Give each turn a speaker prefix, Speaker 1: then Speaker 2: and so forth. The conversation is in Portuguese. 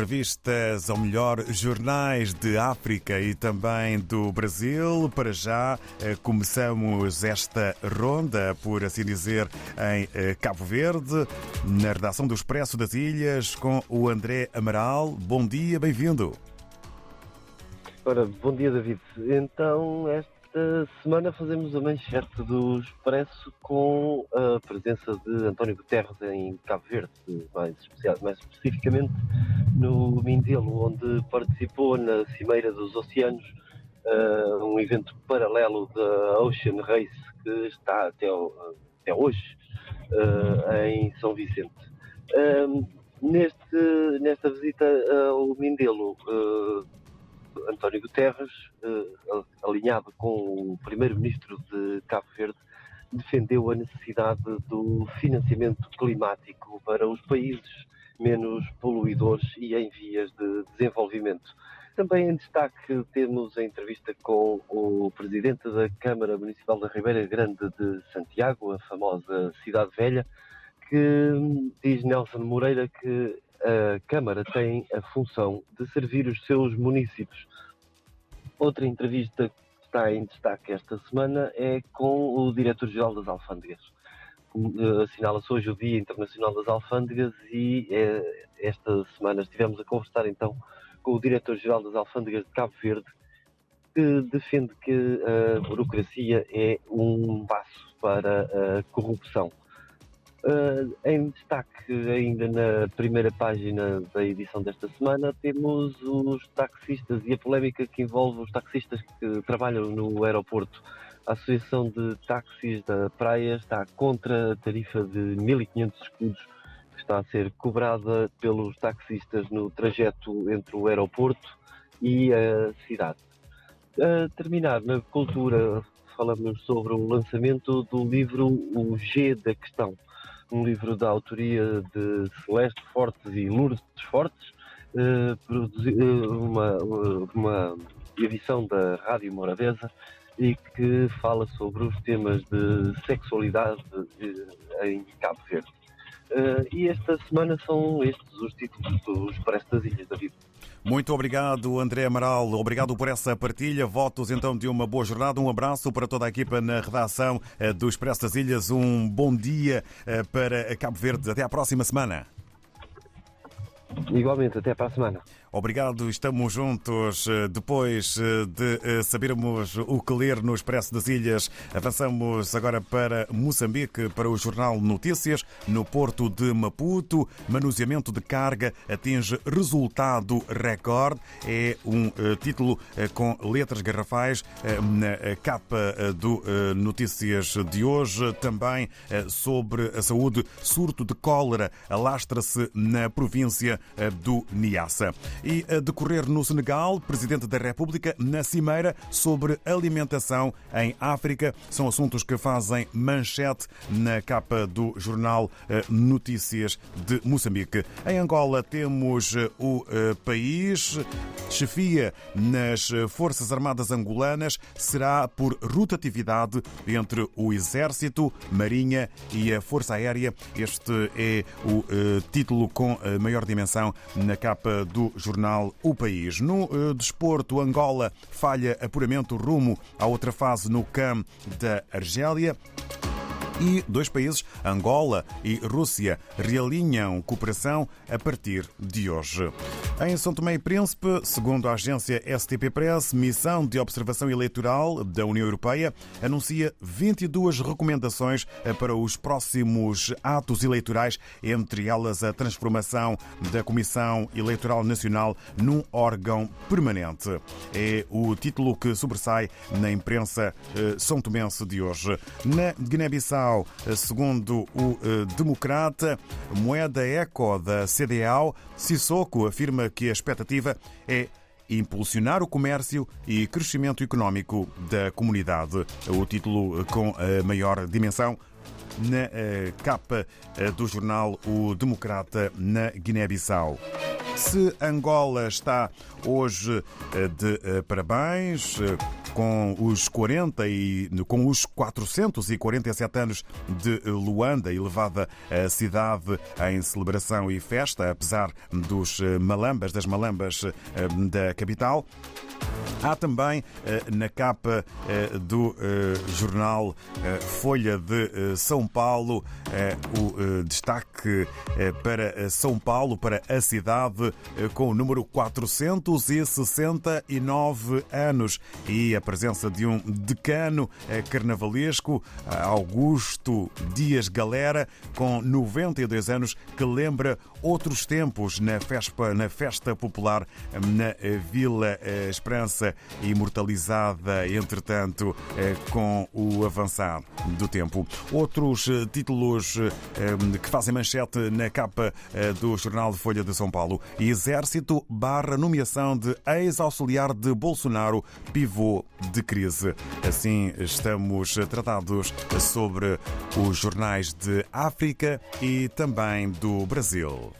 Speaker 1: revistas, ou melhor, jornais de África e também do Brasil. Para já, eh, começamos esta ronda, por assim dizer, em eh, Cabo Verde, na redação do Expresso das Ilhas, com o André Amaral. Bom dia, bem-vindo.
Speaker 2: Ora, bom dia, David. Então, esta semana fazemos a manchete do Expresso com a presença de António Guterres em Cabo Verde, mais, mais especificamente no Mindelo, onde participou na Cimeira dos Oceanos, uh, um evento paralelo da Ocean Race que está até, até hoje uh, em São Vicente. Uh, neste, nesta visita ao Mindelo, António Guterres, eh, alinhado com o primeiro-ministro de Cabo Verde, defendeu a necessidade do financiamento climático para os países menos poluidores e em vias de desenvolvimento. Também em destaque temos a entrevista com o presidente da Câmara Municipal da Ribeira Grande de Santiago, a famosa Cidade Velha, que diz Nelson Moreira que a Câmara tem a função de servir os seus municípios. Outra entrevista que está em destaque esta semana é com o Diretor-Geral das Alfândegas. Eh, assinala-se hoje o Dia Internacional das Alfândegas e é, esta semana estivemos a conversar então com o Diretor-Geral das Alfândegas de Cabo Verde, que defende que a burocracia é um passo para a corrupção. Uh, em destaque, ainda na primeira página da edição desta semana, temos os taxistas e a polémica que envolve os taxistas que trabalham no aeroporto. A Associação de Táxis da Praia está contra a tarifa de 1.500 escudos que está a ser cobrada pelos taxistas no trajeto entre o aeroporto e a cidade. A terminar na cultura, falamos sobre o lançamento do livro O G da Questão um livro da autoria de Celeste Fortes e Lourdes Fortes, eh, eh uma, uma edição da Rádio Morabeza e que fala sobre os temas de sexualidade eh, em Cabo Verde. Uh, e esta semana são estes os títulos dos Expresso das Ilhas da Vida.
Speaker 1: Muito obrigado, André Amaral. Obrigado por essa partilha. Votos então de uma boa jornada. Um abraço para toda a equipa na redação eh, do Expresso das Ilhas. Um bom dia para Cabo Verde. Até à próxima semana.
Speaker 2: Igualmente, até para a semana.
Speaker 1: Obrigado, estamos juntos. Eh, depois eh, de eh, sabermos o que ler no Expresso das Ilhas, avançamos agora para Moçambique, para o Jornal Notícias. No porto de Maputo, manuseamento de carga atinge resultado recorde. É um título com letras garrafais na capa do Notícias de hoje. Também sobre a saúde, surto de cólera alastra-se na província do Niassa e a decorrer no Senegal, Presidente da República na Cimeira sobre alimentação em África. São assuntos que fazem manchete na capa do jornal eh, Notícias de Moçambique. Em Angola temos eh, o eh, país. Chefia nas Forças Armadas Angolanas será por rotatividade entre o Exército, Marinha e a Força Aérea. Este é o título com maior dimensão na capa do jornal jornal O País. No uh, desporto, Angola falha apuramento rumo à outra fase no CAM da Argélia e dois países, Angola e Rússia, realinham cooperação a partir de hoje. Em São Tomé e Príncipe, segundo a agência STP Press, missão de observação eleitoral da União Europeia anuncia 22 recomendações para os próximos atos eleitorais, entre elas a transformação da Comissão Eleitoral Nacional num órgão permanente. É o título que sobressai na imprensa eh, são tomense de hoje. Na Guiné-Bissau, Segundo o eh, Democrata, moeda eco da CDAO, Sissoko afirma que a expectativa é impulsionar o comércio e crescimento económico da comunidade. O título com a maior dimensão na eh, capa eh, do jornal O Democrata na Guiné-Bissau. Se Angola está hoje de parabéns, com os 40 e com os 447 anos de Luanda, elevada a cidade em celebração e festa, apesar dos malambas, das malambas da capital. Há também na capa do jornal Folha de São Paulo o destaque para São Paulo, para a cidade, com o número 469 anos e a presença de um decano carnavalesco, Augusto Dias Galera, com 92 anos, que lembra outros tempos na festa, na festa popular na Vila Esperança, imortalizada, entretanto, com o avançar do tempo. Outros títulos que fazem manchete na capa do jornal Folha de São Paulo. Exército barra nomeação de ex-auxiliar de Bolsonaro, pivô de crise. Assim estamos tratados sobre os jornais de África e também do Brasil.